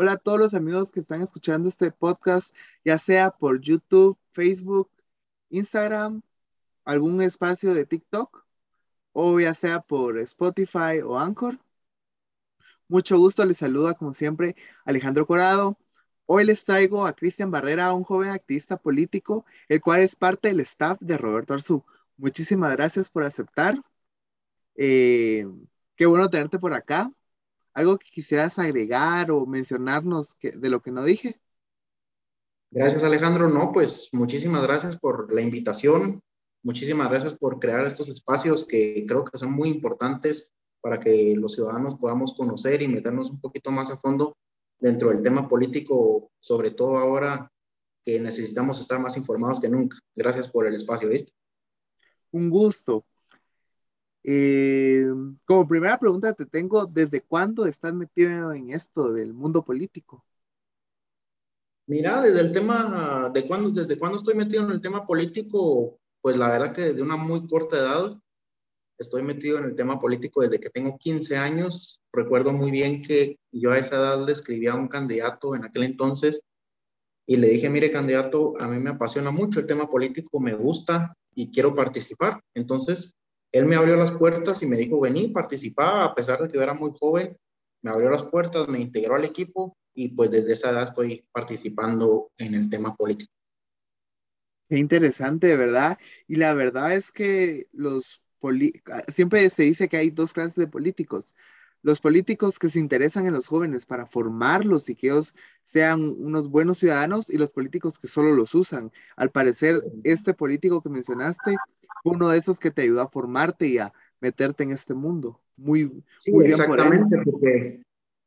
Hola a todos los amigos que están escuchando este podcast, ya sea por YouTube, Facebook, Instagram, algún espacio de TikTok, o ya sea por Spotify o Anchor. Mucho gusto, les saluda como siempre Alejandro Corado. Hoy les traigo a Cristian Barrera, un joven activista político, el cual es parte del staff de Roberto Arzú. Muchísimas gracias por aceptar. Eh, qué bueno tenerte por acá. ¿Algo que quisieras agregar o mencionarnos de lo que no dije? Gracias, Alejandro. No, pues muchísimas gracias por la invitación. Muchísimas gracias por crear estos espacios que creo que son muy importantes para que los ciudadanos podamos conocer y meternos un poquito más a fondo dentro del tema político, sobre todo ahora que necesitamos estar más informados que nunca. Gracias por el espacio, ¿viste? Un gusto. Eh, como primera pregunta te tengo, ¿desde cuándo estás metido en esto del mundo político? Mira, desde el tema de cuándo, desde cuándo estoy metido en el tema político, pues la verdad que desde una muy corta edad estoy metido en el tema político desde que tengo 15 años. Recuerdo muy bien que yo a esa edad le escribí a un candidato en aquel entonces y le dije, mire candidato, a mí me apasiona mucho el tema político, me gusta y quiero participar. Entonces, él me abrió las puertas y me dijo, vení, participa, a pesar de que yo era muy joven, me abrió las puertas, me integró al equipo y pues desde esa edad estoy participando en el tema político. Qué interesante, ¿verdad? Y la verdad es que los siempre se dice que hay dos clases de políticos. Los políticos que se interesan en los jóvenes para formarlos y que ellos sean unos buenos ciudadanos y los políticos que solo los usan. Al parecer, este político que mencionaste uno de esos que te ayuda a formarte y a meterte en este mundo. Muy, sí, exactamente, porque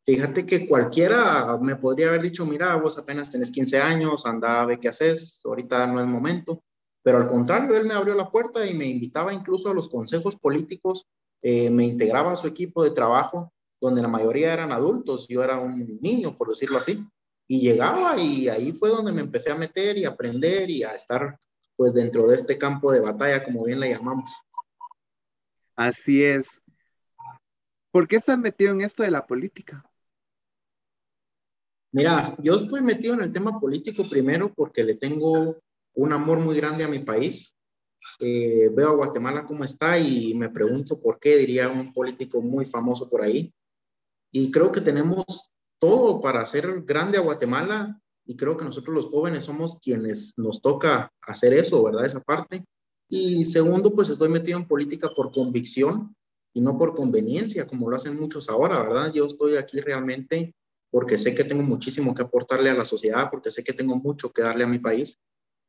fíjate que cualquiera me podría haber dicho, mira, vos apenas tenés 15 años, anda, ve qué haces, ahorita no es momento. Pero al contrario, él me abrió la puerta y me invitaba incluso a los consejos políticos, eh, me integraba a su equipo de trabajo, donde la mayoría eran adultos, yo era un niño, por decirlo así. Y llegaba y ahí fue donde me empecé a meter y aprender y a estar pues dentro de este campo de batalla, como bien la llamamos. Así es. ¿Por qué estás metido en esto de la política? Mira, yo estoy metido en el tema político primero porque le tengo un amor muy grande a mi país. Eh, veo a Guatemala como está y me pregunto por qué, diría un político muy famoso por ahí. Y creo que tenemos todo para hacer grande a Guatemala y creo que nosotros los jóvenes somos quienes nos toca hacer eso, ¿verdad? Esa parte. Y segundo, pues estoy metido en política por convicción y no por conveniencia, como lo hacen muchos ahora, ¿verdad? Yo estoy aquí realmente porque sé que tengo muchísimo que aportarle a la sociedad, porque sé que tengo mucho que darle a mi país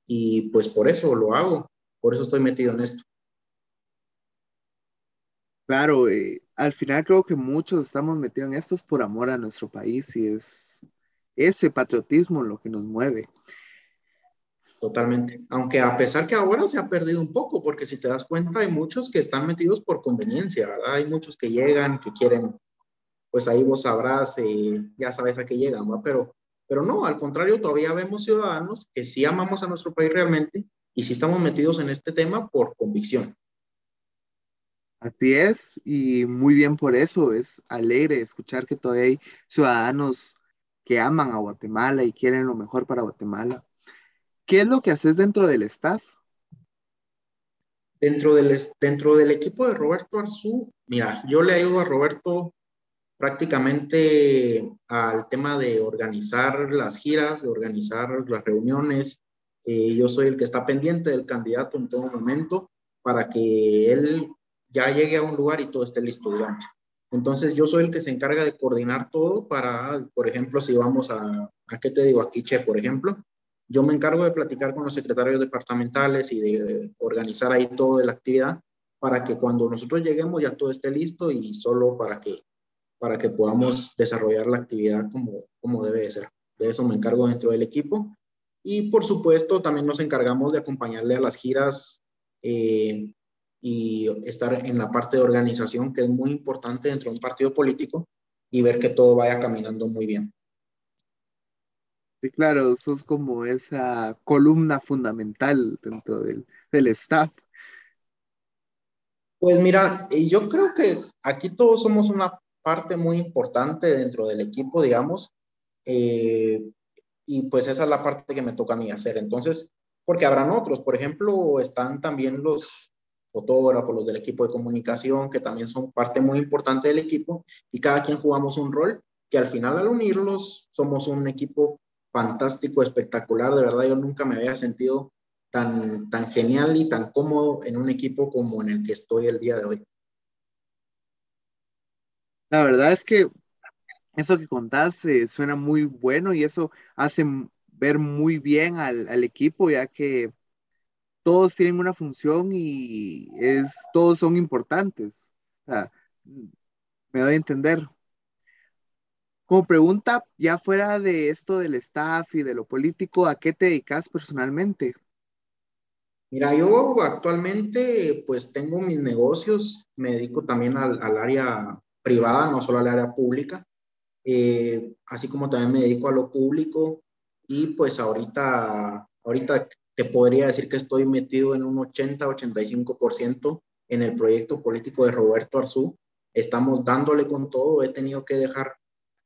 y pues por eso lo hago, por eso estoy metido en esto. Claro, eh, al final creo que muchos estamos metidos en esto por amor a nuestro país y es ese patriotismo lo que nos mueve. Totalmente. Aunque a pesar que ahora se ha perdido un poco, porque si te das cuenta, hay muchos que están metidos por conveniencia, ¿verdad? Hay muchos que llegan, que quieren, pues ahí vos sabrás, eh, ya sabes a qué llegan, ¿verdad? Pero, pero no, al contrario, todavía vemos ciudadanos que sí amamos a nuestro país realmente y sí estamos metidos en este tema por convicción. Así es, y muy bien por eso, es alegre escuchar que todavía hay ciudadanos que aman a Guatemala y quieren lo mejor para Guatemala. ¿Qué es lo que haces dentro del staff? Dentro del, equipo de Roberto Arzú, mira, yo le ayudo a Roberto prácticamente al tema de organizar las giras, de organizar las reuniones. Eh, yo soy el que está pendiente del candidato en todo momento para que él ya llegue a un lugar y todo esté listo, digamos. Entonces yo soy el que se encarga de coordinar todo para, por ejemplo, si vamos a, ¿a qué te digo? Aquí, Che, por ejemplo, yo me encargo de platicar con los secretarios departamentales y de organizar ahí toda la actividad para que cuando nosotros lleguemos ya todo esté listo y solo para que, para que podamos desarrollar la actividad como, como debe ser. De eso me encargo dentro del equipo. Y por supuesto, también nos encargamos de acompañarle a las giras eh, y estar en la parte de organización, que es muy importante dentro de un partido político, y ver que todo vaya caminando muy bien. Sí, claro, eso es como esa columna fundamental dentro del, del staff. Pues mira, yo creo que aquí todos somos una parte muy importante dentro del equipo, digamos. Eh, y pues esa es la parte que me toca a mí hacer. Entonces, porque habrán otros, por ejemplo, están también los fotógrafos, los del equipo de comunicación, que también son parte muy importante del equipo, y cada quien jugamos un rol, que al final al unirlos somos un equipo fantástico, espectacular, de verdad yo nunca me había sentido tan, tan genial y tan cómodo en un equipo como en el que estoy el día de hoy. La verdad es que eso que contaste suena muy bueno y eso hace ver muy bien al, equipo, ya que todos tienen una función y es, todos son importantes. me doy a entender. Como pregunta, ya fuera de esto del staff y de lo político, ¿a qué te dedicas personalmente? Mira, yo actualmente pues tengo mis negocios, me dedico también al, área privada, no solo al área pública. Eh, así como también me dedico a lo público y pues ahorita, ahorita te podría decir que estoy metido en un 80-85% en el proyecto político de Roberto Arzú. Estamos dándole con todo, he tenido que dejar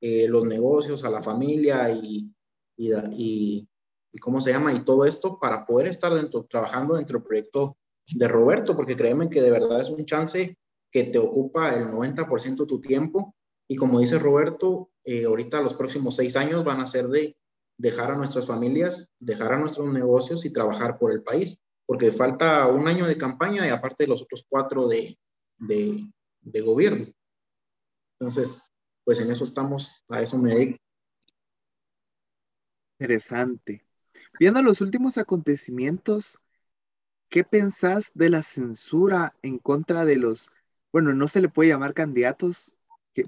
eh, los negocios a la familia y, y, y, y, cómo se llama y todo esto para poder estar dentro, trabajando dentro del proyecto de Roberto, porque créeme que de verdad es un chance que te ocupa el 90% de tu tiempo y como dice Roberto, eh, ahorita los próximos seis años van a ser de dejar a nuestras familias, dejar a nuestros negocios y trabajar por el país, porque falta un año de campaña y aparte de los otros cuatro de, de, de gobierno. Entonces, pues en eso estamos, a eso me dedico. Interesante. Viendo los últimos acontecimientos, ¿qué pensás de la censura en contra de los, bueno, no se le puede llamar candidatos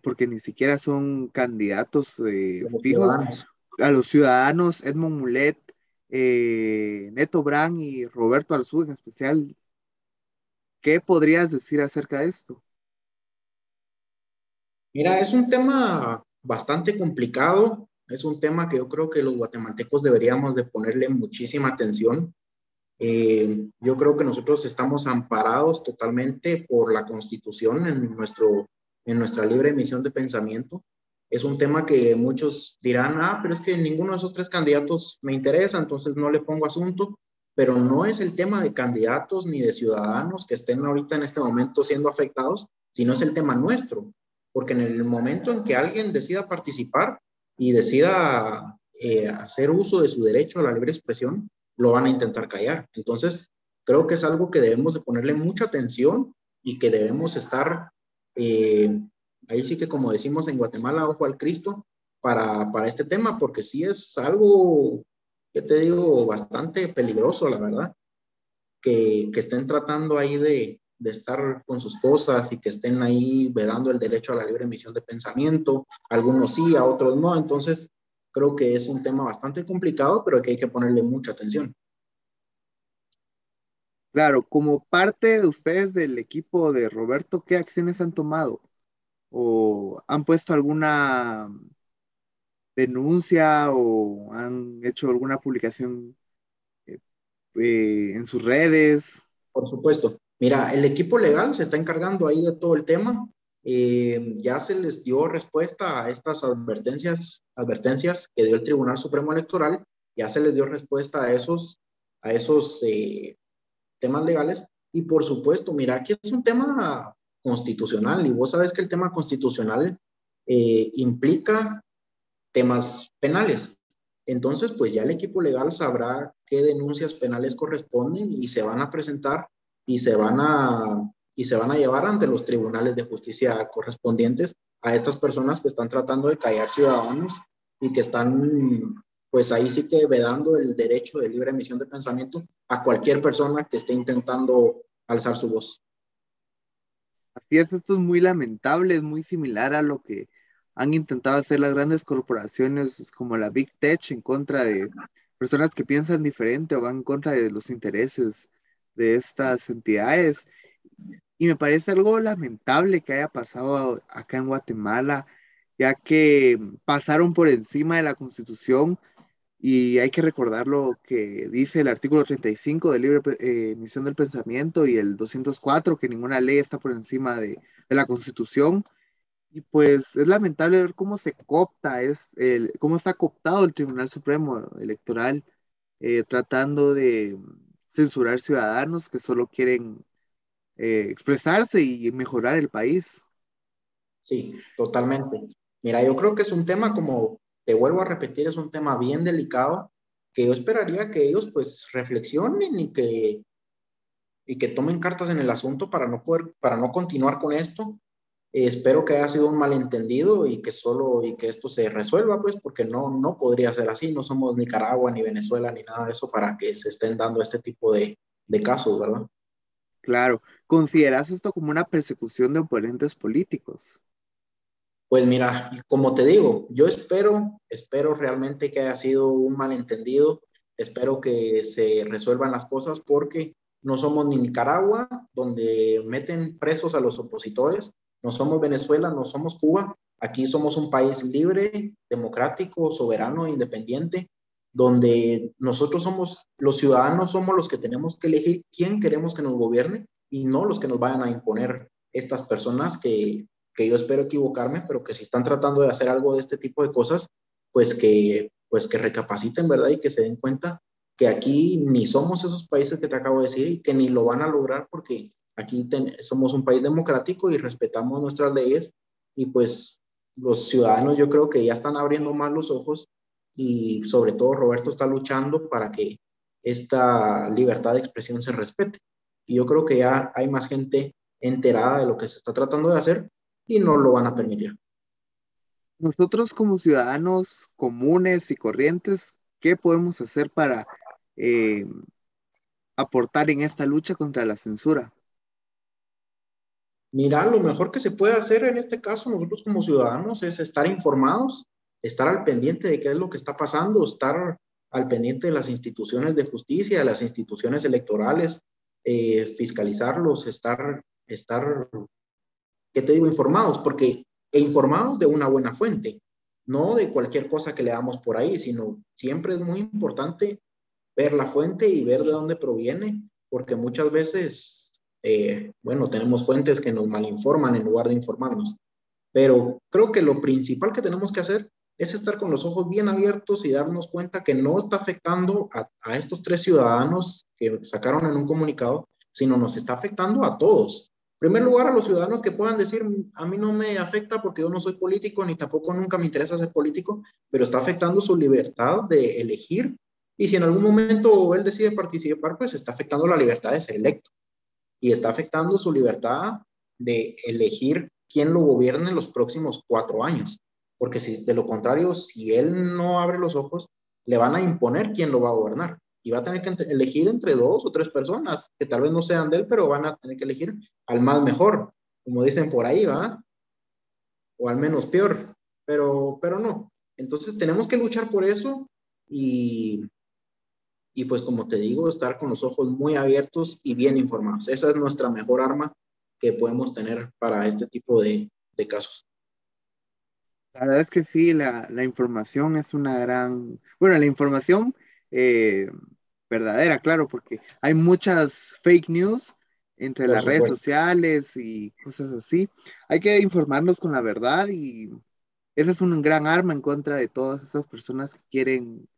porque ni siquiera son candidatos eh, fijos, a los ciudadanos, Edmond Mulet, eh, Neto Brand y Roberto Arzú en especial. ¿Qué podrías decir acerca de esto? Mira, es un tema bastante complicado, es un tema que yo creo que los guatemaltecos deberíamos de ponerle muchísima atención. Eh, yo creo que nosotros estamos amparados totalmente por la constitución en nuestro en nuestra libre emisión de pensamiento. Es un tema que muchos dirán, ah, pero es que ninguno de esos tres candidatos me interesa, entonces no le pongo asunto, pero no es el tema de candidatos ni de ciudadanos que estén ahorita en este momento siendo afectados, sino es el tema nuestro, porque en el momento en que alguien decida participar y decida eh, hacer uso de su derecho a la libre expresión, lo van a intentar callar. Entonces, creo que es algo que debemos de ponerle mucha atención y que debemos estar eh, ahí sí que como decimos en Guatemala, ojo al Cristo para, para este tema, porque sí es algo, que te digo, bastante peligroso, la verdad, que, que estén tratando ahí de, de estar con sus cosas y que estén ahí vedando el derecho a la libre emisión de pensamiento, algunos sí, a otros no, entonces creo que es un tema bastante complicado, pero que hay que ponerle mucha atención. Claro, como parte de ustedes del equipo de Roberto, ¿qué acciones han tomado? ¿O han puesto alguna denuncia o han hecho alguna publicación eh, eh, en sus redes? Por supuesto. Mira, el equipo legal se está encargando ahí de todo el tema. Eh, ya se les dio respuesta a estas advertencias, advertencias que dio el Tribunal Supremo Electoral. Ya se les dio respuesta a esos, a esos temas legales. Y por supuesto, mira, que es un tema constitucional y vos sabes que el tema constitucional eh, implica temas penales. Entonces, pues ya el equipo legal sabrá qué denuncias penales corresponden y se van a presentar y se van a, y se van a llevar ante los tribunales de justicia correspondientes a estas personas que están tratando de callar ciudadanos y que están pues ahí sí que vedando el derecho de libre emisión de pensamiento a cualquier persona que esté intentando alzar su voz. Así es, esto es muy lamentable, es muy similar a lo que han intentado hacer las grandes corporaciones como la Big Tech en contra de personas que piensan diferente o van en contra de los intereses de estas entidades. Y me parece algo lamentable que haya pasado acá en Guatemala, ya que pasaron por encima de la constitución y hay que recordar lo que dice el artículo 35 del libre eh, emisión del pensamiento y el 204, que ninguna ley está por encima de, de la Constitución. Y pues es lamentable ver cómo se copta, es el, cómo está cooptado el Tribunal Supremo Electoral, eh, tratando de censurar ciudadanos que solo quieren eh, expresarse y mejorar el país. Sí, totalmente. Mira, yo creo que es un tema, como te vuelvo a repetir, es un tema bien delicado, que yo esperaría que ellos pues reflexionen y que, y que tomen cartas en el asunto para no poder, para no continuar con esto. espero que haya sido un malentendido y que solo, y que esto se resuelva, pues, porque no, no podría ser así. No somos Nicaragua, ni Venezuela, ni nada de eso para que se estén dando este tipo de, de casos, ¿verdad? Claro. ¿Consideras esto como una persecución de oponentes políticos? Pues mira, como te digo, yo espero, espero realmente que haya sido un malentendido, espero que se resuelvan las cosas porque no somos ni Nicaragua, donde meten presos a los opositores, no somos Venezuela, no somos Cuba, aquí somos un país libre, democrático, soberano, independiente, donde nosotros somos, los ciudadanos somos los que tenemos que elegir quién queremos que nos gobierne y no los que nos vayan a imponer estas personas que que yo espero equivocarme, pero que si están tratando de hacer algo de este tipo de cosas, pues que, pues que recapaciten, ¿verdad? Y que se den cuenta que aquí ni somos esos países que te acabo de decir y que ni lo van a lograr porque aquí somos un país democrático y respetamos nuestras leyes y pues los ciudadanos yo creo que ya están abriendo más los ojos y sobre todo Roberto está luchando para que esta libertad de expresión se respete. Y yo creo que ya hay más gente enterada de lo que se está tratando de hacer y no lo van a permitir. Nosotros como ciudadanos comunes y corrientes, ¿qué podemos hacer para eh, aportar en esta lucha contra la censura? Mira, lo mejor que se puede hacer en este caso nosotros como ciudadanos es estar informados, estar al pendiente de qué es lo que está pasando, estar al pendiente de las instituciones de justicia, de las instituciones electorales, eh, fiscalizarlos, estar, estar ¿qué te digo? Informados, porque e informados de una buena fuente, no de cualquier cosa que le damos por ahí, sino siempre es muy importante ver la fuente y ver de dónde proviene, porque muchas veces, eh, bueno, tenemos fuentes que nos malinforman en lugar de informarnos. Pero creo que lo principal que tenemos que hacer es estar con los ojos bien abiertos y darnos cuenta que no está afectando a, a estos tres ciudadanos que sacaron en un comunicado, sino nos está afectando a todos primer lugar, a los ciudadanos que puedan decir, a mí no me afecta porque yo no soy político, ni tampoco nunca me interesa ser político, pero está afectando su libertad de elegir. Y si en algún momento él decide participar, pues está afectando la libertad de ser electo. Y está afectando su libertad de elegir quién lo gobierne en los próximos cuatro años. Porque si de lo contrario, si él no abre los ojos, le van a imponer quién lo va a gobernar y va a tener que elegir entre dos o tres personas que tal vez no sean de él, pero van a tener que elegir al más mejor, como dicen por ahí, ¿va? O al menos peor, pero, pero no. Entonces tenemos que luchar por eso y, y pues como te digo, estar con los ojos muy abiertos y bien informados. Esa es nuestra mejor arma que podemos tener para este tipo de, de casos. La verdad es que sí, la, la, información es una gran, bueno, la información eh, verdadera, claro, porque hay muchas fake news entre las redes sociales y cosas así. Hay que informarnos con la verdad y ese es un gran arma en contra de todas esas personas que quieren,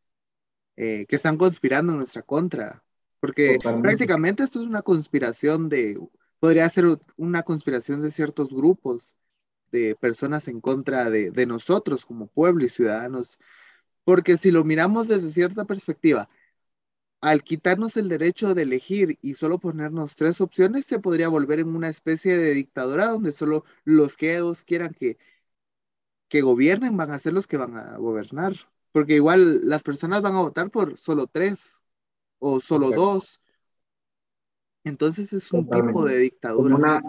eh, que están conspirando en nuestra contra. Porque prácticamente esto es una conspiración de, podría ser una conspiración de ciertos grupos de personas en contra de, de nosotros como pueblo y ciudadanos. Porque si lo miramos desde cierta perspectiva, al quitarnos el derecho de elegir y solo ponernos tres opciones, se podría volver en una especie de dictadura donde solo los que ellos quieran que, que gobiernen van a ser los que van a gobernar. Porque igual las personas van a votar por solo tres o solo dos. Entonces es un tipo de dictadura.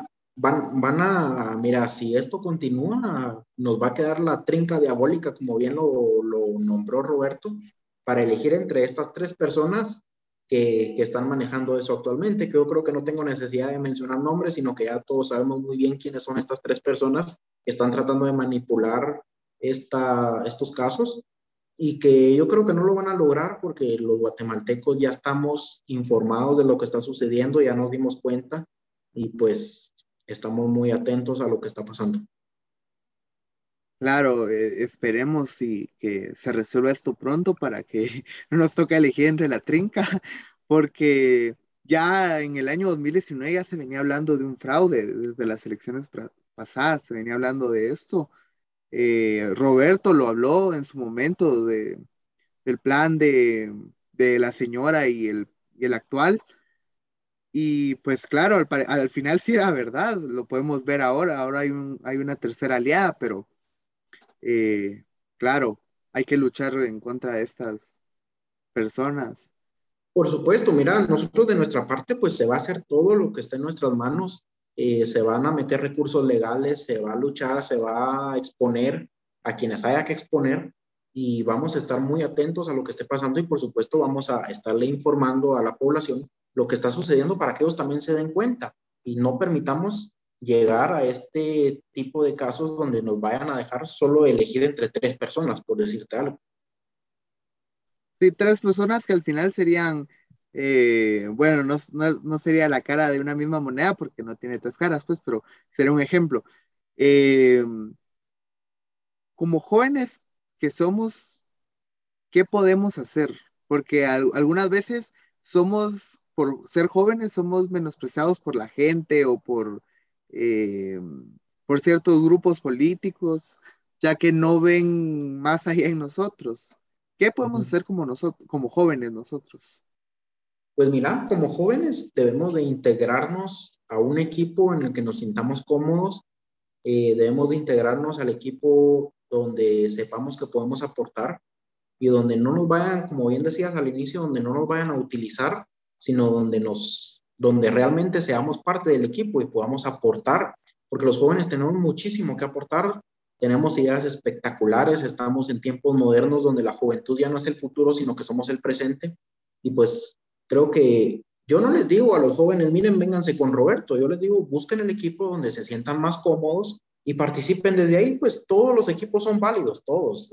Van, van a, mira, si esto continúa, nos va a quedar la trinca diabólica, como bien lo, lo nombró Roberto, para elegir entre estas tres personas que, que, están manejando eso actualmente, que yo creo que no tengo necesidad de mencionar nombres, sino que ya todos sabemos muy bien quiénes son estas tres personas que están tratando de manipular esta, estos casos y que yo creo que no lo van a lograr porque los guatemaltecos ya estamos informados de lo que está sucediendo, ya nos dimos cuenta y pues estamos muy atentos a lo que está pasando. Claro, eh, esperemos y que se resuelva esto pronto para que no nos toque elegir entre la trinca, porque ya en el año 2019 ya se venía hablando de un fraude, desde las elecciones pasadas se venía hablando de esto. Eh, Roberto lo habló en su momento de, del plan de, la señora y el, el, actual. Y pues claro, al, final sí era verdad, lo podemos ver ahora, ahora hay, un, hay una tercera aliada, pero eh, claro, hay que luchar en contra de estas personas. Por supuesto, mira, nosotros de nuestra parte, pues se va a hacer todo lo que esté en nuestras manos. Eh, se van a meter recursos legales, se va a luchar, se va a exponer a quienes haya que exponer y vamos a estar muy atentos a lo que esté pasando y por supuesto vamos a estarle informando a la población lo que está sucediendo para que ellos también se den cuenta y no permitamos llegar a este tipo de casos donde nos vayan a dejar solo elegir entre tres personas, por decirte algo. Sí, tres personas que al final serían, eh, bueno, no, no, sería la cara de una misma moneda porque no tiene tres caras, pues, pero sería un ejemplo. Eh, como jóvenes que somos, ¿qué podemos hacer? Porque algunas veces somos, por ser jóvenes, somos menospreciados por la gente o por eh, por ciertos grupos políticos, ya que no ven más allá en nosotros. ¿Qué podemos hacer como, nosotros, como jóvenes nosotros? Pues mira, como jóvenes debemos de integrarnos a un equipo en el que nos sintamos cómodos, eh, debemos de integrarnos al equipo donde sepamos que podemos aportar y donde no nos vayan, como bien decías al inicio, donde no nos vayan a utilizar, sino donde nos donde realmente seamos parte del equipo y podamos aportar, porque los jóvenes tenemos muchísimo que aportar, tenemos ideas espectaculares, estamos en tiempos modernos donde la juventud ya no es el futuro, sino que somos el presente. Y pues creo que yo no les digo a los jóvenes, miren, vénganse con Roberto, yo les digo, busquen el equipo donde se sientan más cómodos y participen desde ahí, pues todos los equipos son válidos, todos,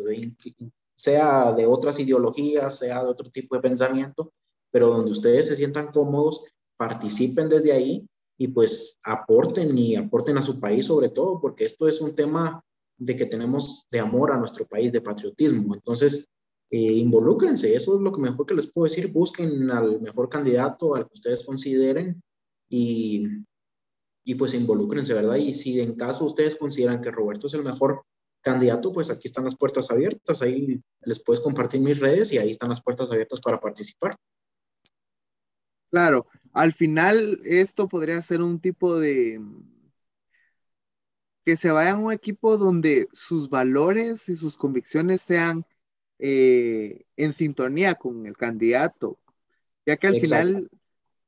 sea de otras ideologías, sea de otro tipo de pensamiento, pero donde ustedes se sientan cómodos participen desde ahí y pues aporten y aporten a su país sobre todo, porque esto es un tema de que tenemos de amor a nuestro país, de patriotismo. Entonces, eh, involúcrense, eso es lo que mejor que les puedo decir, busquen al mejor candidato, al que ustedes consideren y, y pues involúcrense, ¿verdad? Y si en caso ustedes consideran que Roberto es el mejor candidato, pues aquí están las puertas abiertas, ahí les puedes compartir mis redes y ahí están las puertas abiertas para participar. Claro, al final esto podría ser un tipo de que se vaya a un equipo donde sus valores y sus convicciones sean eh, en sintonía con el candidato, ya que al final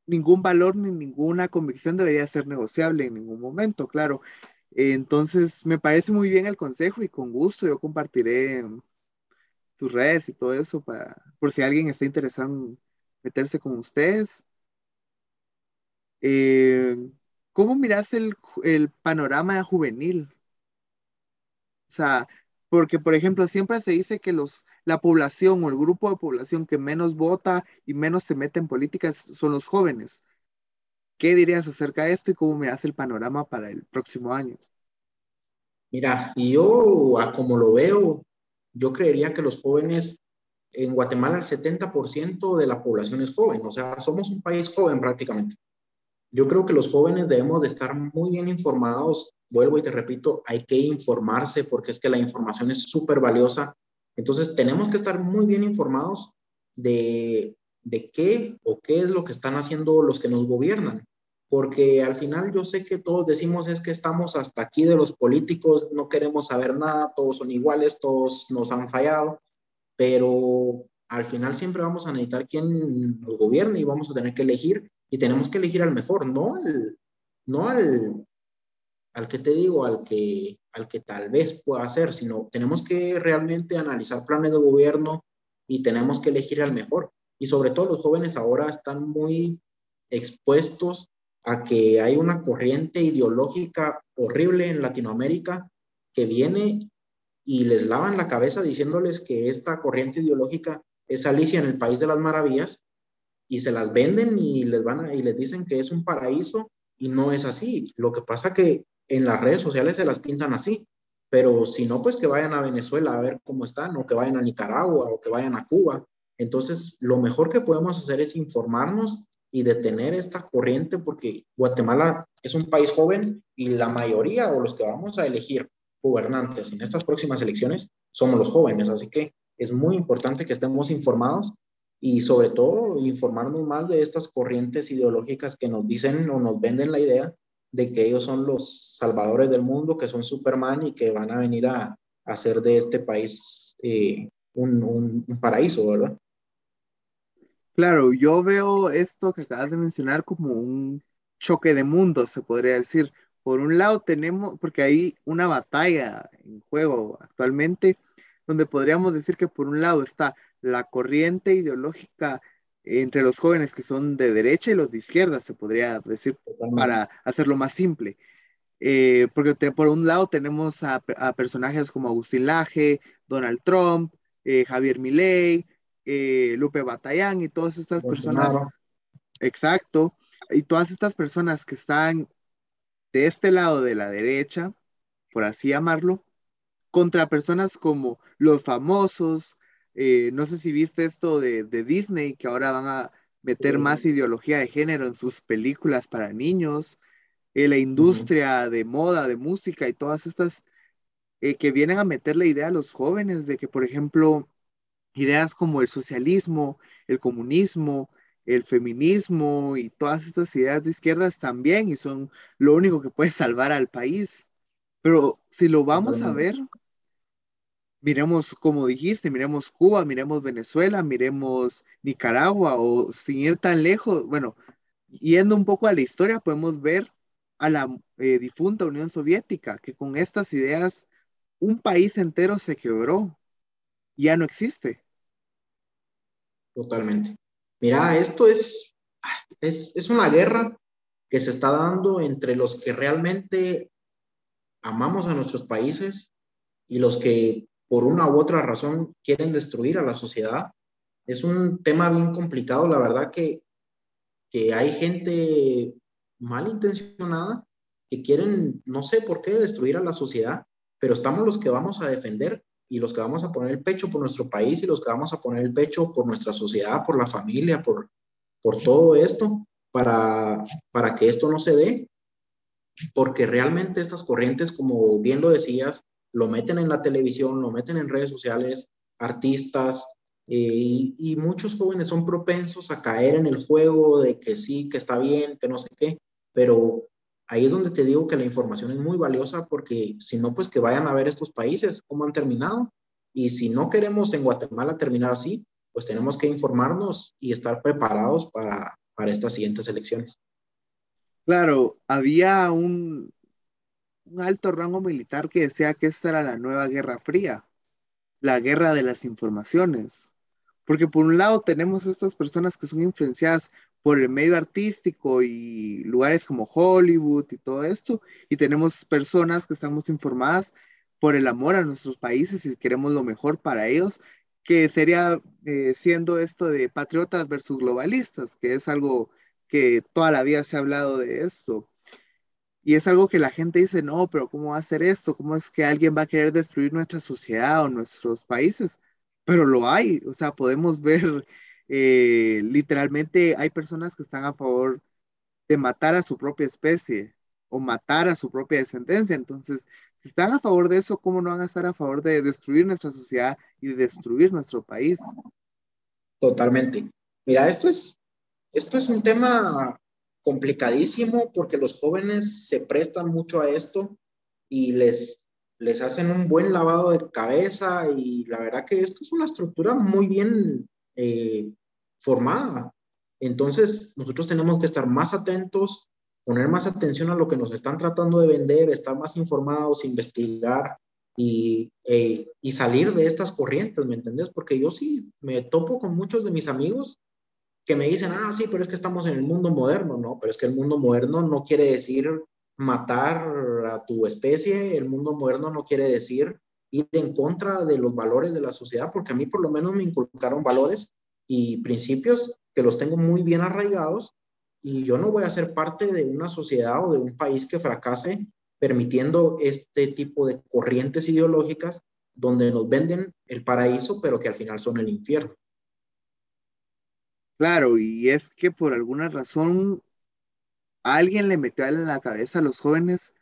ningún valor ni ninguna convicción debería ser negociable en ningún momento, claro. Entonces, me parece muy bien el consejo y con gusto yo compartiré tus redes y todo eso para, por si alguien está interesado en meterse con ustedes. Eh, ¿cómo miras el, panorama juvenil? O sea, porque, por ejemplo, siempre se dice que los, la población o el grupo de población que menos vota y menos se mete en políticas son los jóvenes. ¿Qué dirías acerca de esto y cómo miras el panorama para el próximo año? Mira, yo, como lo veo, yo creería que los jóvenes, en Guatemala el 70% de la población es joven, o sea, somos un país joven prácticamente. Yo creo que los jóvenes debemos de estar muy bien informados. Vuelvo y te repito, hay que informarse porque es que la información es súper valiosa. Entonces, tenemos que estar muy bien informados de, de qué o qué es lo que están haciendo los que nos gobiernan. Porque al final yo sé que todos decimos es que estamos hasta aquí de los políticos, no queremos saber nada, todos son iguales, todos nos han fallado, pero al final siempre vamos a necesitar quien nos gobierne y vamos a tener que elegir y tenemos que elegir al mejor, no al, no al, al que te digo, al que, al que tal vez pueda ser, sino tenemos que realmente analizar planes de gobierno y tenemos que elegir al mejor. Y sobre todo los jóvenes ahora están muy expuestos a que hay una corriente ideológica horrible en Latinoamérica que viene y les lavan la cabeza diciéndoles que esta corriente ideológica es Alicia en el País de las Maravillas y se las venden y les van y les dicen que es un paraíso y no es así. Lo que pasa que en las redes sociales se las pintan así. pero si no, pues que vayan a Venezuela a ver cómo están, o que vayan a Nicaragua, o que vayan a Cuba. Entonces, lo mejor que podemos hacer es informarnos y detener esta corriente, porque Guatemala es un país joven y la mayoría o los que vamos a elegir gobernantes en estas próximas elecciones somos los jóvenes, así que es muy importante que estemos informados y sobre todo informarnos más de estas corrientes ideológicas que nos dicen o nos venden la idea de que ellos son los salvadores del mundo, que son Superman y que van a venir a, hacer de este país eh, un, un, paraíso, ¿verdad? Claro, yo veo esto que acabas de mencionar como un choque de mundos, se podría decir. Por un lado tenemos, porque hay una batalla en juego actualmente, donde podríamos decir que por un lado está la corriente ideológica entre los jóvenes que son de derecha y los de izquierda, se podría decir, para hacerlo más simple. Eh, porque por un lado tenemos a, personajes como Agustín Laje, Donald Trump, eh, Javier Milei, eh, Lupe Batallán y todas estas personas. Exacto. Y todas estas personas que están de este lado de la derecha, por así llamarlo, contra personas como los famosos, eh, no sé si viste esto de, Disney, que ahora van a meter más ideología de género en sus películas para niños, eh, la industria de moda, de música y todas estas eh, que vienen a meter la idea a los jóvenes de que, por ejemplo, ideas como el socialismo, el comunismo, el feminismo y todas estas ideas de izquierdas también y son lo único que puede salvar al país. Pero si lo vamos a ver, miremos, como dijiste, miremos Cuba, miremos Venezuela, miremos Nicaragua o sin ir tan lejos, bueno, yendo un poco a la historia, podemos ver a la eh, difunta Unión Soviética, que con estas ideas un país entero se quebró, ya no existe. Totalmente. Mira, esto es, es, es una guerra que se está dando entre los que realmente amamos a nuestros países y los que por una u otra razón quieren destruir a la sociedad. Es un tema bien complicado, la verdad que, que hay gente malintencionada que quieren, no sé por qué, destruir a la sociedad, pero estamos los que vamos a defender y los que vamos a poner el pecho por nuestro país y los que vamos a poner el pecho por nuestra sociedad, por la familia, por, por todo esto, para, para que esto no se dé, porque realmente estas corrientes, como bien lo decías, lo meten en la televisión, lo meten en redes sociales, artistas, eh, y, muchos jóvenes son propensos a caer en el juego de que sí, que está bien, que no sé qué, pero ahí es donde te digo que la información es muy valiosa porque si no, pues que vayan a ver estos países, cómo han terminado. Y si no queremos en Guatemala terminar así, pues tenemos que informarnos y estar preparados para, para estas siguientes elecciones. Claro, había un, un alto rango militar que decía que esta era la nueva Guerra Fría, la guerra de las informaciones. Porque por un lado tenemos estas personas que son influenciadas por el medio artístico y lugares como Hollywood y todo esto, y tenemos personas que estamos informadas por el amor a nuestros países y queremos lo mejor para ellos, que sería eh, siendo esto de patriotas versus globalistas, que es algo que toda la vida se ha hablado de esto. Y es algo que la gente dice, no, pero ¿cómo va a hacer esto? ¿Cómo es que alguien va a querer destruir nuestra sociedad o nuestros países? Pero lo hay, o sea, podemos ver, eh, literalmente hay personas que están a favor de matar a su propia especie o matar a su propia descendencia. Entonces, si están a favor de eso, ¿cómo no van a estar a favor de destruir nuestra sociedad y de destruir nuestro país? Totalmente. Mira, esto es, esto es un tema complicadísimo porque los jóvenes se prestan mucho a esto y les, les hacen un buen lavado de cabeza y la verdad que esto es una estructura muy bien eh, formada. Entonces, nosotros tenemos que estar más atentos, poner más atención a lo que nos están tratando de vender, estar más informados, investigar y, eh, y salir de estas corrientes, ¿me entendés? Porque yo sí me topo con muchos de mis amigos que me dicen, ah, sí, pero es que estamos en el mundo moderno, ¿no? Pero es que el mundo moderno no quiere decir matar a tu especie, el mundo moderno no quiere decir ir en contra de los valores de la sociedad, porque a mí por lo menos me inculcaron valores y principios que los tengo muy bien arraigados y yo no voy a ser parte de una sociedad o de un país que fracase permitiendo este tipo de corrientes ideológicas donde nos venden el paraíso, pero que al final son el infierno. Claro, y es que por alguna razón alguien le metió en la cabeza a los jóvenes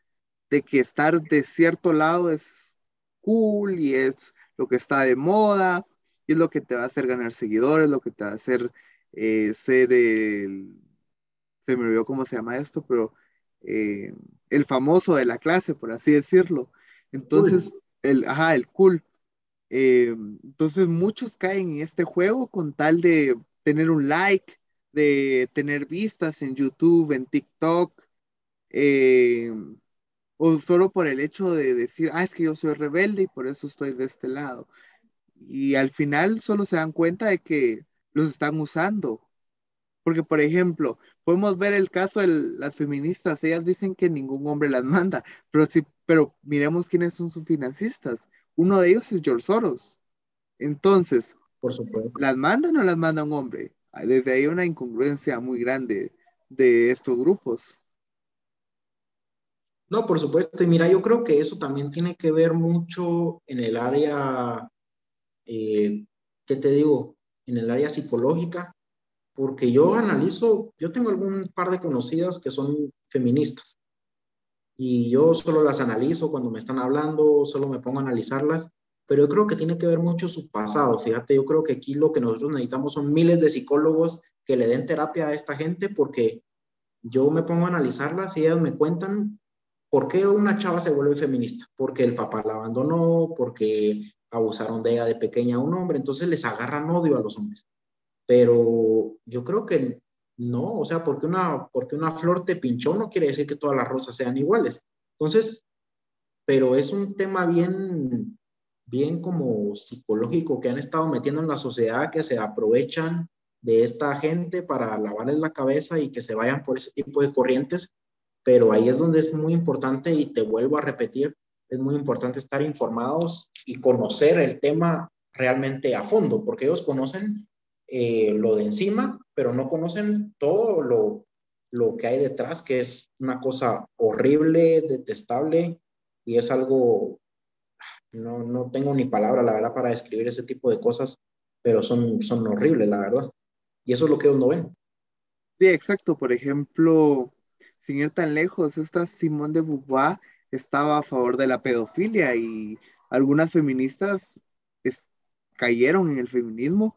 de que estar de cierto lado es cool y es lo que está de moda y es lo que te va a hacer ganar seguidores, lo que te va a hacer eh, ser el, se me olvidó cómo se llama esto, pero eh, el famoso de la clase, por así decirlo. Entonces, el, ajá, el cool. Eh, entonces muchos caen en este juego con tal de tener un like, de tener vistas en YouTube, en TikTok, eh, o solo por el hecho de decir, ah, es que yo soy rebelde y por eso estoy de este lado. Y al final solo se dan cuenta de que los están usando. Porque, por ejemplo, podemos ver el caso de las feministas, ellas dicen que ningún hombre las manda, pero sí, pero miremos quiénes son sus financistas. Uno de ellos es George Soros. Entonces, por supuesto. ¿las manda o no las manda un hombre? Desde ahí una incongruencia muy grande de estos grupos. No, por supuesto. Y mira, yo creo que eso también tiene que ver mucho en el área, eh, ¿qué te digo? En el área psicológica, porque yo analizo, yo tengo algún par de conocidas que son feministas y yo solo las analizo cuando me están hablando, solo me pongo a analizarlas, pero yo creo que tiene que ver mucho su pasado, fíjate, yo creo que aquí lo que nosotros necesitamos son miles de psicólogos que le den terapia a esta gente porque yo me pongo a analizarlas y ellas me cuentan por qué una chava se vuelve feminista, porque el papá la abandonó, porque abusaron de ella de pequeña a un hombre, entonces les agarran odio a los hombres pero yo creo que no, o sea, porque una, porque una flor te pinchó no quiere decir que todas las rosas sean iguales. Entonces, pero es un tema bien, bien como psicológico que han estado metiendo en la sociedad, que se aprovechan de esta gente para lavarles la cabeza y que se vayan por ese tipo de corrientes, pero ahí es donde es muy importante y te vuelvo a repetir, es muy importante estar informados y conocer el tema realmente a fondo, porque ellos conocen eh, lo de encima, pero no conocen todo lo, lo que hay detrás, que es una cosa horrible, detestable, y es algo, no, no tengo ni palabra, la verdad, para describir ese tipo de cosas, pero son, son horribles, la verdad. Y eso es lo que ellos no ven. Sí, exacto. Por ejemplo, sin ir tan lejos, esta Simone de Beauvoir estaba a favor de la pedofilia y algunas feministas cayeron en el feminismo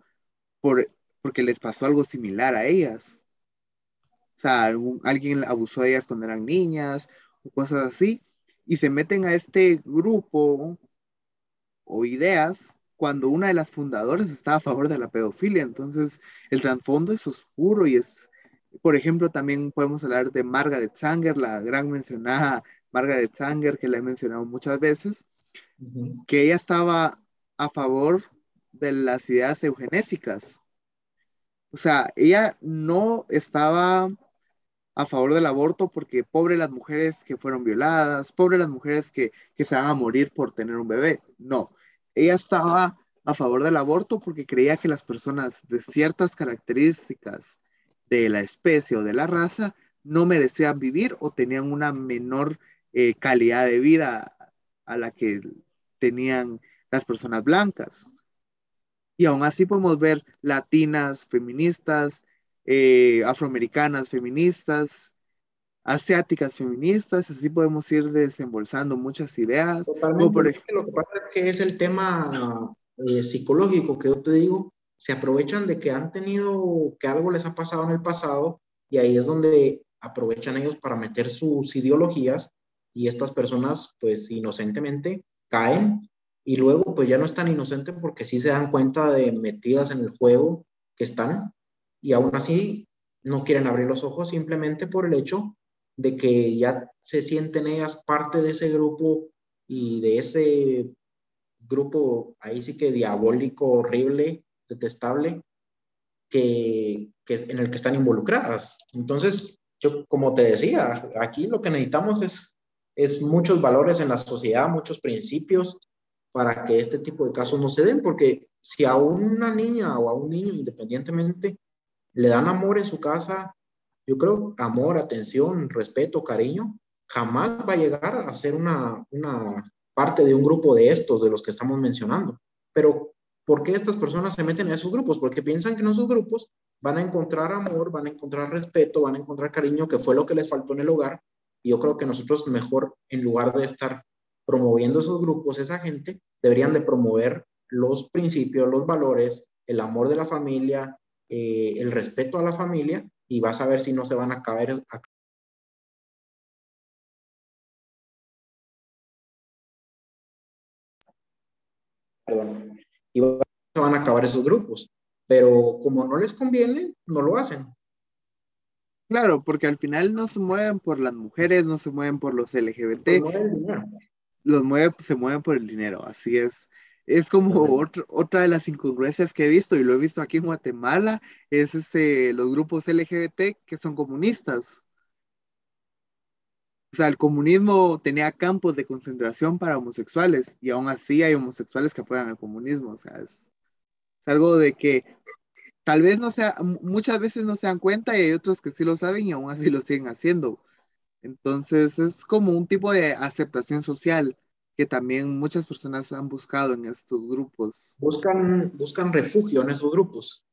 por, porque les pasó algo similar a ellas. O sea, alguien abusó de ellas cuando eran niñas o cosas así, y se meten a este grupo o ideas cuando una de las fundadoras está a favor de la pedofilia. Entonces, el trasfondo es oscuro y es, por ejemplo, también podemos hablar de Margaret Sanger, la gran mencionada Margaret Sanger, que la he mencionado muchas veces, que ella estaba a favor de las ideas eugenésicas. O sea, ella no estaba a favor del aborto porque pobre las mujeres que fueron violadas, pobre las mujeres que, que se van a morir por tener un bebé. No, ella estaba a favor del aborto porque creía que las personas de ciertas características de la especie o de la raza no merecían vivir o tenían una menor eh, calidad de vida a la que tenían las personas blancas. Y aún así podemos ver latinas feministas, eh, afroamericanas feministas, asiáticas feministas, así podemos ir desembolsando muchas ideas. Totalmente. Por ejemplo, lo que pasa es que es el tema eh, psicológico que yo te digo, se aprovechan de que han tenido, que algo les ha pasado en el pasado y ahí es donde aprovechan ellos para meter sus ideologías y estas personas pues inocentemente caen y luego pues ya no es tan inocente porque sí se dan cuenta de metidas en el juego que están y aún así no quieren abrir los ojos simplemente por el hecho de que ya se sienten ellas parte de ese grupo y de ese grupo ahí sí que diabólico, horrible, detestable, que, que en el que están involucradas. Entonces, yo como te decía, aquí lo que necesitamos es, es muchos valores en la sociedad, muchos principios, para que este tipo de casos no se den, porque si a una niña o a un niño independientemente le dan amor en su casa, yo creo amor, atención, respeto, cariño, jamás va a llegar a ser una, una parte de un grupo de estos, de los que estamos mencionando. Pero, ¿por qué estas personas se meten en esos grupos? Porque piensan que en esos grupos van a encontrar amor, van a encontrar respeto, van a encontrar cariño, que fue lo que les faltó en el hogar. Y yo creo que nosotros mejor, en lugar de estar promoviendo esos grupos, esa gente, deberían de promover los principios, los valores, el amor de la familia, eh, el respeto a la familia, y vas a ver si no se van a caer, perdón, y se van a acabar esos grupos. Pero como no les conviene, no lo hacen. Claro, porque al final no se mueven por las mujeres, no se mueven por los LGBT. Los mueve, se mueven por el dinero, así es. Es como otra de las incongruencias que he visto, y lo he visto aquí en Guatemala, es ese, los grupos LGBT que son comunistas. O sea, el comunismo tenía campos de concentración para homosexuales y aún así hay homosexuales que apoyan al comunismo. O sea, es, algo de que tal vez no sea, muchas veces no se dan cuenta y hay otros que sí lo saben y aún así lo siguen haciendo. Entonces es como un tipo de aceptación social que también muchas personas han buscado en estos grupos. Buscan, buscan refugio en esos grupos,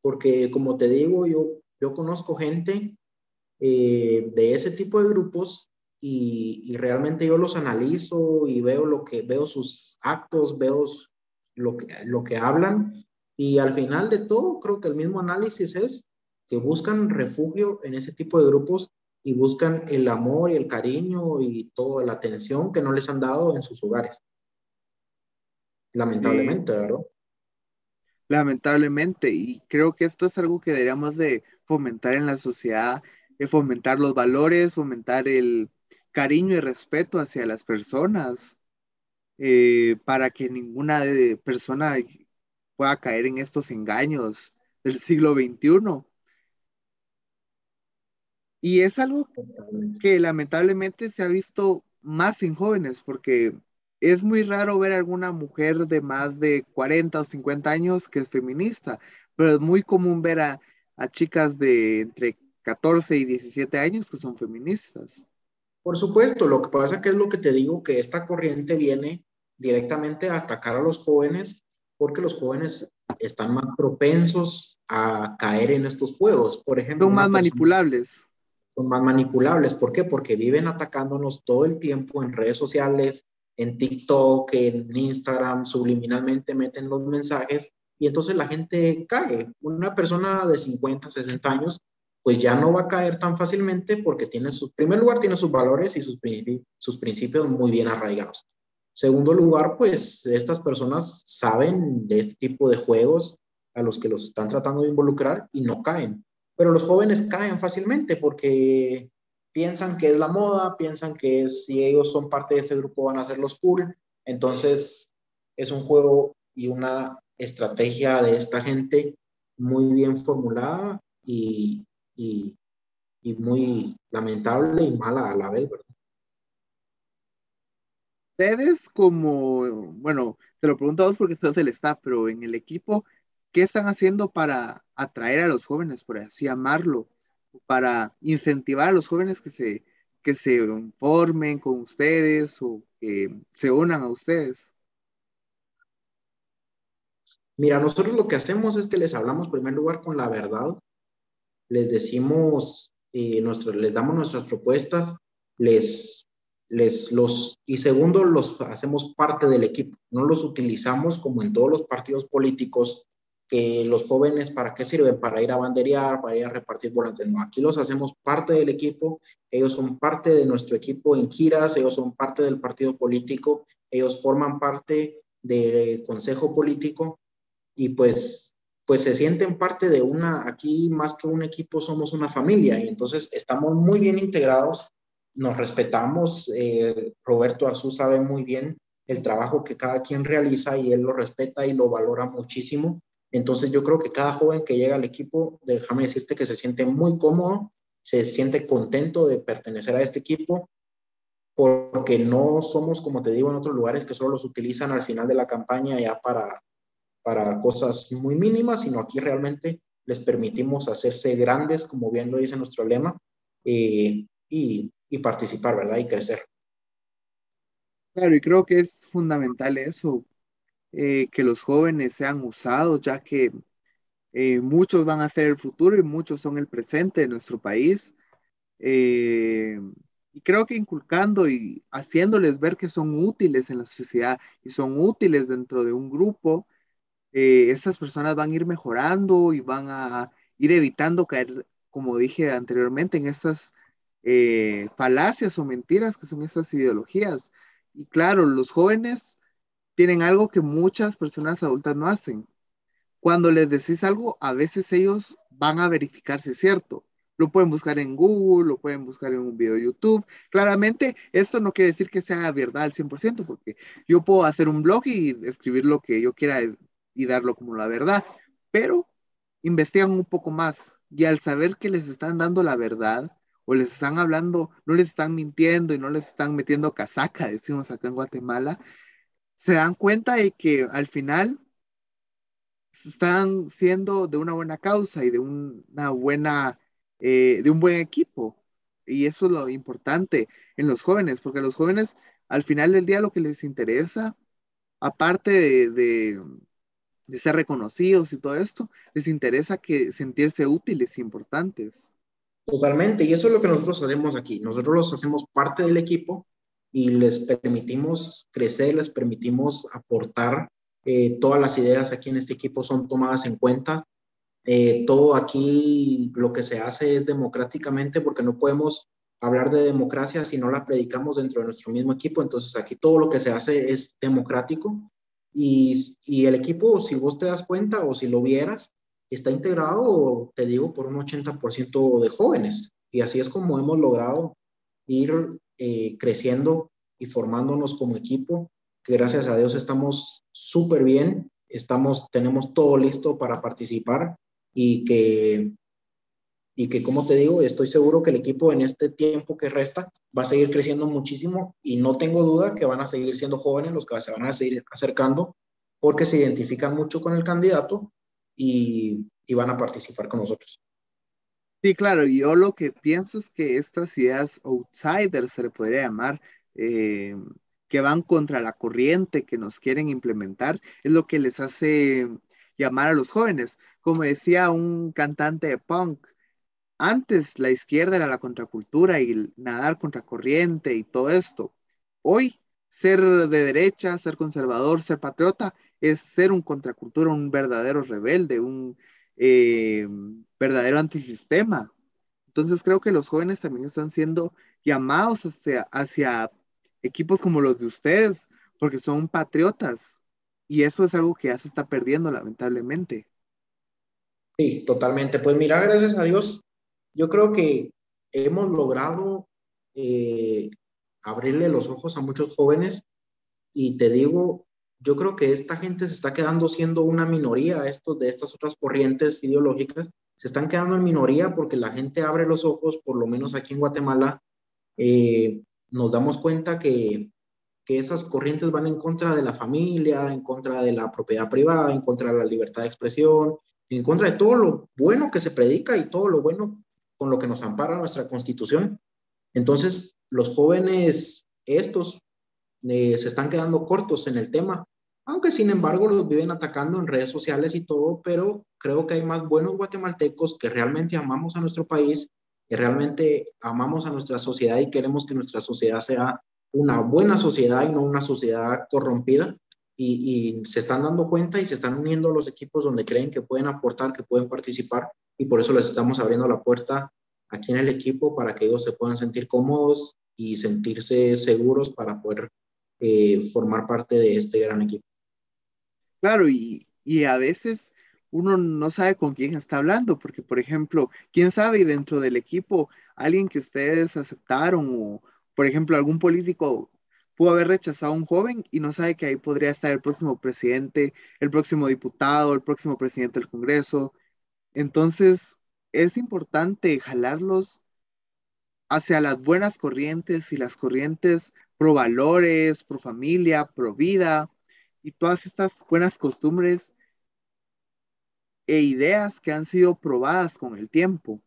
porque como te digo, yo, yo conozco gente eh, de ese tipo de grupos y, realmente yo los analizo y veo lo que veo sus actos, veo lo que, lo que hablan y al final de todo creo que el mismo análisis es que buscan refugio en ese tipo de grupos y buscan el amor y el cariño y toda la atención que no les han dado en sus hogares. Lamentablemente, ¿verdad? Lamentablemente, y creo que esto es algo que deberíamos de fomentar en la sociedad, de fomentar los valores, fomentar el, cariño y respeto hacia las personas eh, para que ninguna persona pueda caer en estos engaños del siglo XXI. Y es algo que lamentablemente se ha visto más en jóvenes, porque es muy raro ver alguna mujer de más de 40 o 50 años que es feminista, pero es muy común ver a, a chicas de entre 14 y 17 años que son feministas. Por supuesto, lo que pasa que es lo que te digo, que esta corriente viene directamente a atacar a los jóvenes porque los jóvenes están más propensos a caer en estos juegos. Por ejemplo, son más manipulables. Son más manipulables. ¿Por qué? Porque viven atacándonos todo el tiempo en redes sociales, en TikTok, en Instagram, subliminalmente meten los mensajes y entonces la gente cae. Una persona de 50, 60 años pues ya no va a caer tan fácilmente porque tiene su, primer lugar, tiene sus valores y sus, sus principios muy bien arraigados. Segundo lugar, pues estas personas saben de este tipo de juegos a los que los están tratando de involucrar y no caen. Pero los jóvenes caen fácilmente porque piensan que es la moda, piensan que si ellos son parte de ese grupo van a ser los cool. Entonces es un juego y una estrategia de esta gente muy bien formulada y, y, muy lamentable y mala a la vez, ¿verdad? Ustedes como, bueno, te lo pregunto a vos porque sos el staff, pero en el equipo, ¿qué están haciendo para atraer a los jóvenes, por así llamarlo, para incentivar a los jóvenes que se, que se formen con ustedes o que se unan a ustedes? Mira, nosotros lo que hacemos es que les hablamos en primer lugar con la verdad les decimos, eh, les damos nuestras propuestas, les, les los, y segundo, los hacemos parte del equipo, no los utilizamos como en todos los partidos políticos, que los jóvenes, ¿para qué sirven? Para ir a banderear, para ir a repartir volantes. No, aquí los hacemos parte del equipo, ellos son parte de nuestro equipo en giras, ellos son parte del partido político, ellos forman parte del consejo político y pues pues se sienten parte de una, aquí más que un equipo somos una familia y entonces estamos muy bien integrados, nos respetamos, eh, Roberto Arzú sabe muy bien el trabajo que cada quien realiza y él lo respeta y lo valora muchísimo. Entonces yo creo que cada joven que llega al equipo, déjame decirte que se siente muy cómodo, se siente contento de pertenecer a este equipo, porque no somos, como te digo, en otros lugares que solo los utilizan al final de la campaña ya para, para cosas muy mínimas, sino aquí realmente les permitimos hacerse grandes, como bien lo dice nuestro lema, eh, y, y participar, ¿verdad? Y crecer. Claro, y creo que es fundamental eso, eh, que los jóvenes sean usados, ya que eh, muchos van a ser el futuro y muchos son el presente de nuestro país. Eh, y creo que inculcando y haciéndoles ver que son útiles en la sociedad y son útiles dentro de un grupo, estas personas van a ir mejorando y van a ir evitando caer, como dije anteriormente, en estas falacias o mentiras que son estas ideologías. Y claro, los jóvenes tienen algo que muchas personas adultas no hacen. Cuando les decís algo, a veces ellos van a verificar si es cierto. Lo pueden buscar en Google, lo pueden buscar en un video de YouTube. Claramente, esto no quiere decir que sea verdad al 100%, porque yo puedo hacer un blog y escribir lo que yo quiera y darlo como la verdad, pero investigan un poco más y al saber que les están dando la verdad o les están hablando, no les están mintiendo y no les están metiendo casaca, decimos acá en Guatemala, se dan cuenta de que al final están siendo de una buena causa y de una buena, eh, de un buen equipo. Y eso es lo importante en los jóvenes, porque los jóvenes al final del día lo que les interesa, aparte de, de, ser reconocidos y todo esto, les interesa que sentirse útiles e importantes. Totalmente, y eso es lo que nosotros hacemos aquí. Nosotros los hacemos parte del equipo y les permitimos crecer, les permitimos aportar. Eh, todas las ideas aquí en este equipo son tomadas en cuenta. Eh, todo aquí lo que se hace es democráticamente porque no podemos hablar de democracia si no la predicamos dentro de nuestro mismo equipo. Entonces aquí todo lo que se hace es democrático y, y el equipo, si vos te das cuenta o si lo vieras, está integrado, te digo, por un 80% de jóvenes. Y así es como hemos logrado ir eh, creciendo y formándonos como equipo, que gracias a Dios estamos súper bien, estamos, tenemos todo listo para participar y que, y que, como te digo, estoy seguro que el equipo en este tiempo que resta va a seguir creciendo muchísimo y no tengo duda que van a seguir siendo jóvenes los que se van a seguir acercando porque se identifican mucho con el candidato y, y van a participar con nosotros. Sí, claro, yo lo que pienso es que estas ideas outsiders se le podría llamar, eh, que van contra la corriente que nos quieren implementar, es lo que les hace llamar a los jóvenes. Como decía un cantante de punk, antes la izquierda era la contracultura y nadar contra corriente y todo esto. Hoy, ser de derecha, ser conservador, ser patriota, es ser un contracultura, un verdadero rebelde, un eh, verdadero antisistema. Entonces creo que los jóvenes también están siendo llamados hacia, equipos como los de ustedes, porque son patriotas. Y eso es algo que ya se está perdiendo, lamentablemente. Sí, totalmente. Pues mira, gracias a Dios, yo creo que hemos logrado eh, abrirle los ojos a muchos jóvenes y te digo, yo creo que esta gente se está quedando siendo una minoría, de estas otras corrientes ideológicas, se están quedando en minoría porque la gente abre los ojos, por lo menos aquí en Guatemala, eh, nos damos cuenta que, que esas corrientes van en contra de la familia, en contra de la propiedad privada, en contra de la libertad de expresión, en contra de todo lo bueno que se predica y todo lo bueno con lo que nos ampara nuestra constitución. Entonces, los jóvenes, estos, eh, se están quedando cortos en el tema aunque sin embargo los viven atacando en redes sociales y todo, pero creo que hay más buenos guatemaltecos que realmente amamos a nuestro país, que realmente amamos a nuestra sociedad y queremos que nuestra sociedad sea una buena sociedad y no una sociedad corrompida. Y, y se están dando cuenta y se están uniendo a los equipos donde creen que pueden aportar, que pueden participar y por eso les estamos abriendo la puerta aquí en el equipo para que ellos se puedan sentir cómodos y sentirse seguros para poder eh, formar parte de este gran equipo. Claro, y, a veces uno no sabe con quién está hablando, porque por ejemplo, quién sabe dentro del equipo, alguien que ustedes aceptaron o, por ejemplo, algún político pudo haber rechazado a un joven y no sabe que ahí podría estar el próximo presidente, el próximo diputado, el próximo presidente del Congreso. Entonces, es importante jalarlos hacia las buenas corrientes y las corrientes pro valores, pro familia, pro vida, y todas estas buenas costumbres e ideas que han sido probadas con el tiempo.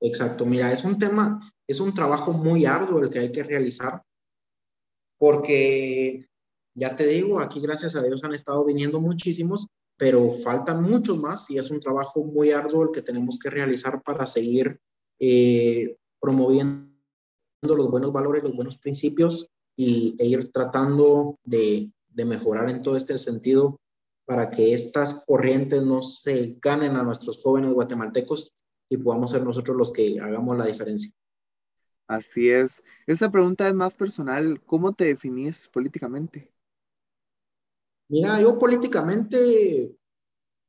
Exacto, mira, es un tema, es un trabajo muy arduo el que hay que realizar, porque ya te digo, aquí gracias a Dios han estado viniendo muchísimos, pero faltan muchos más y es un trabajo muy arduo el que tenemos que realizar para seguir eh, promoviendo los buenos valores, los buenos principios y, e ir tratando de, de mejorar en todo este sentido para que estas corrientes no se ganen a nuestros jóvenes guatemaltecos y podamos ser nosotros los que hagamos la diferencia. Así es. Esa pregunta es más personal. ¿Cómo te definís políticamente? Mira, yo políticamente,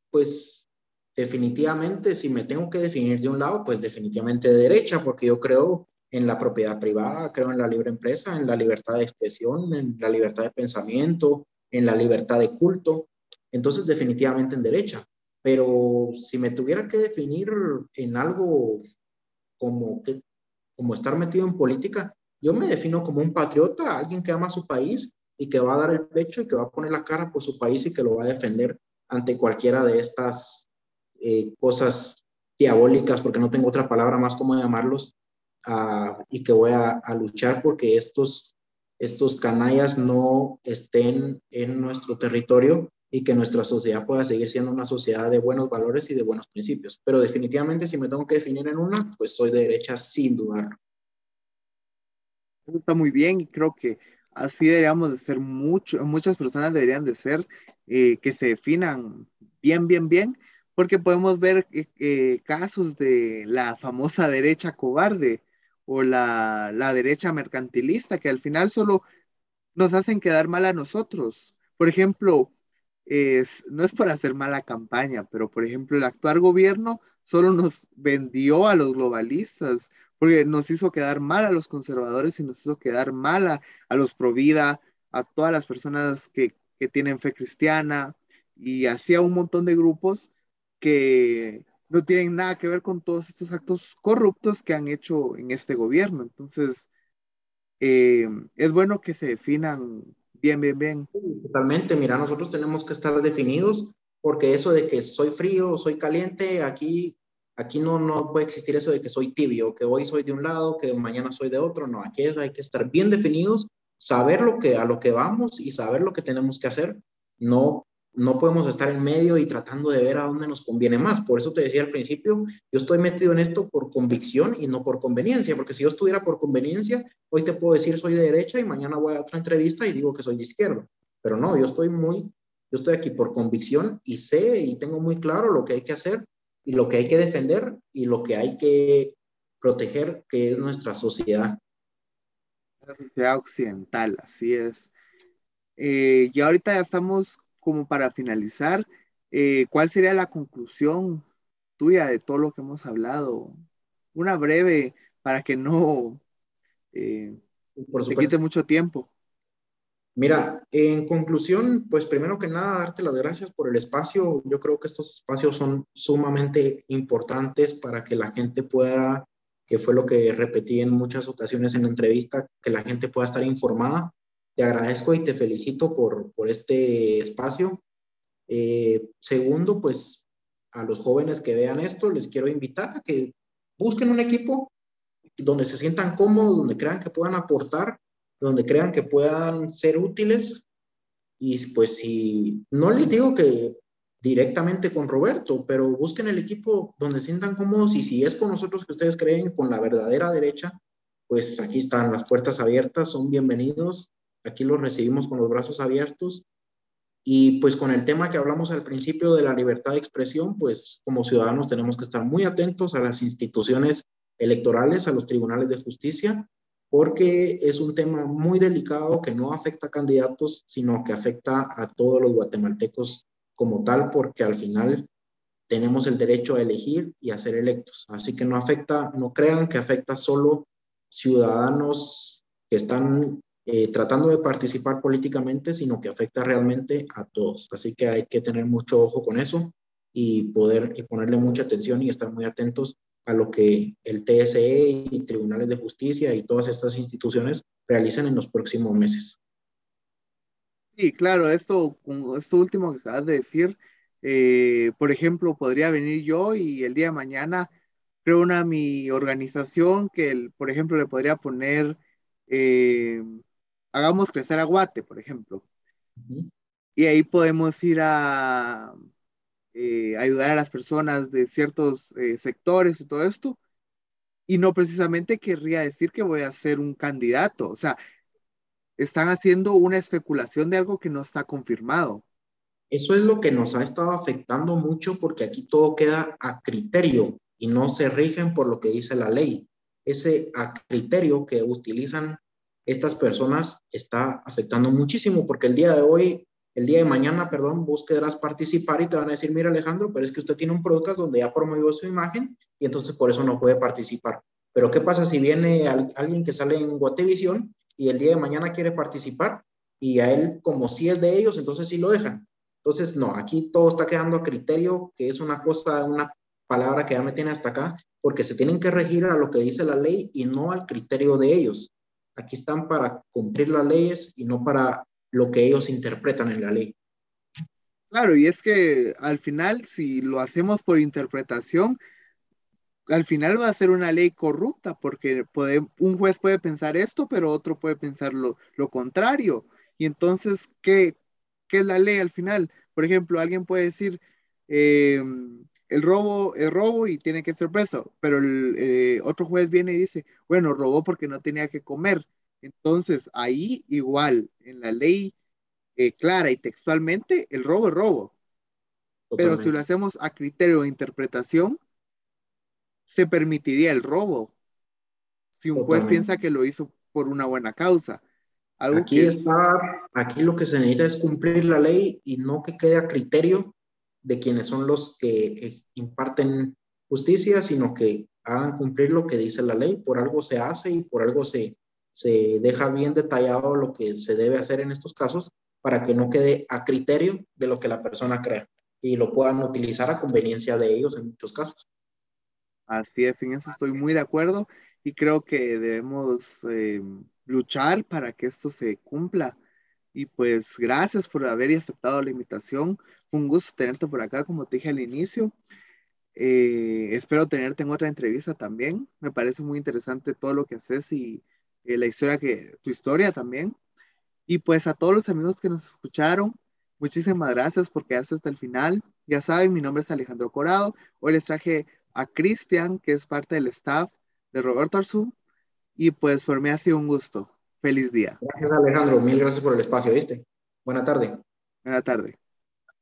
pues definitivamente, si me tengo que definir de un lado, pues definitivamente de derecha, porque yo creo en la propiedad privada, creo en la libre empresa, en la libertad de expresión, en la libertad de pensamiento, en la libertad de culto. Entonces, definitivamente en derecha. Pero si me tuviera que definir en algo como, que, como estar metido en política, yo me defino como un patriota, alguien que ama a su país y que va a dar el pecho y que va a poner la cara por su país y que lo va a defender ante cualquiera de estas eh, cosas diabólicas, porque no tengo otra palabra más como llamarlos, uh, y que voy a, a, luchar porque estos, estos canallas no estén en nuestro territorio y que nuestra sociedad pueda seguir siendo una sociedad de buenos valores y de buenos principios. Pero definitivamente si me tengo que definir en una, pues soy de derecha sin dudarlo. Está muy bien y creo que así deberíamos de ser mucho, muchas personas deberían de ser eh, que se definan bien, bien, bien, porque podemos ver eh, eh, casos de la famosa derecha cobarde o la, la derecha mercantilista que al final solo nos hacen quedar mal a nosotros. Por ejemplo, no es para hacer mala campaña, pero por ejemplo el actual gobierno solo nos vendió a los globalistas, porque nos hizo quedar mal a los conservadores y nos hizo quedar mal a, a los pro vida, a todas las personas que, que tienen fe cristiana y hacía un montón de grupos que no tienen nada que ver con todos estos actos corruptos que han hecho en este gobierno. Entonces, eh, es bueno que se definan Bien, bien, bien. Totalmente, mira, nosotros tenemos que estar definidos porque eso de que soy frío, soy caliente, aquí, aquí no, no puede existir eso de que soy tibio, que hoy soy de un lado, que mañana soy de otro, no, aquí hay que estar bien definidos, saber lo que, a lo que vamos y saber lo que tenemos que hacer, no no podemos estar en medio y tratando de ver a dónde nos conviene más. Por eso te decía al principio, yo estoy metido en esto por convicción y no por conveniencia, porque si yo estuviera por conveniencia, hoy te puedo decir soy de derecha y mañana voy a otra entrevista y digo que soy de izquierda. Pero no, yo estoy muy, yo estoy aquí por convicción y sé y tengo muy claro lo que hay que hacer y lo que hay que defender y lo que hay que proteger, que es nuestra sociedad. La sociedad occidental, así es. Eh, y ahorita ya estamos como para finalizar, eh, ¿cuál sería la conclusión tuya de todo lo que hemos hablado? Una breve para que no eh, Por te quite mucho tiempo. Mira, en conclusión, pues primero que nada, darte las gracias por el espacio. Yo creo que estos espacios son sumamente importantes para que la gente pueda, que fue lo que repetí en muchas ocasiones en la entrevista, que la gente pueda estar informada te agradezco y te felicito por, por este espacio. Eh, segundo, pues a los jóvenes que vean esto, les quiero invitar a que busquen un equipo donde se sientan cómodos, donde crean que puedan aportar, donde crean que puedan ser útiles. Y pues si no les digo que directamente con Roberto, pero busquen el equipo donde se sientan cómodos y si es con nosotros que ustedes creen, con la verdadera derecha, pues aquí están las puertas abiertas, son bienvenidos Aquí los recibimos con los brazos abiertos. Y pues con el tema que hablamos al principio de la libertad de expresión, pues como ciudadanos tenemos que estar muy atentos a las instituciones electorales, a los tribunales de justicia, porque es un tema muy delicado que no afecta a candidatos, sino que afecta a todos los guatemaltecos como tal, porque al final tenemos el derecho a elegir y a ser electos. Así que no afecta, no crean que afecta solo ciudadanos que están eh, tratando de participar políticamente, sino que afecta realmente a todos. Así que hay que tener mucho ojo con eso y poder y ponerle mucha atención y estar muy atentos a lo que el TSE y tribunales de justicia y todas estas instituciones realicen en los próximos meses. Sí, claro, esto, esto último que acabas de decir, eh, por ejemplo, podría venir yo y el día de mañana creo una mi organización que, por ejemplo, le podría poner, eh, hagamos crecer aguate, por ejemplo. Y ahí podemos ir a eh, ayudar a las personas de ciertos eh, sectores y todo esto. Y no precisamente querría decir que voy a ser un candidato. O sea, están haciendo una especulación de algo que no está confirmado. Eso es lo que nos ha estado afectando mucho porque aquí todo queda a criterio y no se rigen por lo que dice la ley. Ese a criterio que utilizan estas personas está afectando muchísimo porque el día de hoy, el día de mañana, perdón, vos querrás participar y te van a decir, mira Alejandro, pero es que usted tiene un podcast donde ya promovió su imagen y entonces por eso no puede participar. Pero ¿qué pasa si viene alguien que sale en Guatevisión y el día de mañana quiere participar y a él como si es de ellos, entonces sí lo dejan. Entonces, no, aquí todo está quedando a criterio, que es una cosa, una palabra que ya me tiene hasta acá, porque se tienen que regir a lo que dice la ley y no al criterio de ellos. Aquí están para cumplir las leyes y no para lo que ellos interpretan en la ley. Claro, y es que al final, si lo hacemos por interpretación, al final va a ser una ley corrupta, porque un juez puede pensar esto, pero otro puede pensar lo, contrario. Y entonces, ¿qué, ¿qué, es la ley al final? Por ejemplo, alguien puede decir, eh, el robo es robo y tiene que ser preso, pero el eh, otro juez viene y dice, bueno, robó porque no tenía que comer. Entonces, ahí igual, en la ley eh, clara y textualmente, el robo es robo. Pero si lo hacemos a criterio de interpretación, se permitiría el robo si un juez piensa que lo hizo por una buena causa. aquí está, aquí lo que se necesita es cumplir la ley y no que quede a criterio de quienes son los que eh, imparten justicia, sino que hagan cumplir lo que dice la ley. Por algo se hace y por algo se, se deja bien detallado lo que se debe hacer en estos casos para que no quede a criterio de lo que la persona crea y lo puedan utilizar a conveniencia de ellos en muchos casos. Así es, en eso estoy muy de acuerdo y creo que debemos eh, luchar para que esto se cumpla. Y pues gracias por haber aceptado la invitación. Un gusto tenerte por acá, como te dije al inicio. Eh, espero tenerte en otra entrevista también. Me parece muy interesante todo lo que haces y eh, la historia que, tu historia también. Y pues a todos los amigos que nos escucharon, muchísimas gracias por quedarse hasta el final. Ya saben, mi nombre es Alejandro Corado. Hoy les traje a Cristian, que es parte del staff de Roberto Arzú. Y pues por mí ha sido un gusto. Feliz día. Gracias Alejandro, mil gracias por el espacio, ¿viste? Buena tarde. Buena tarde.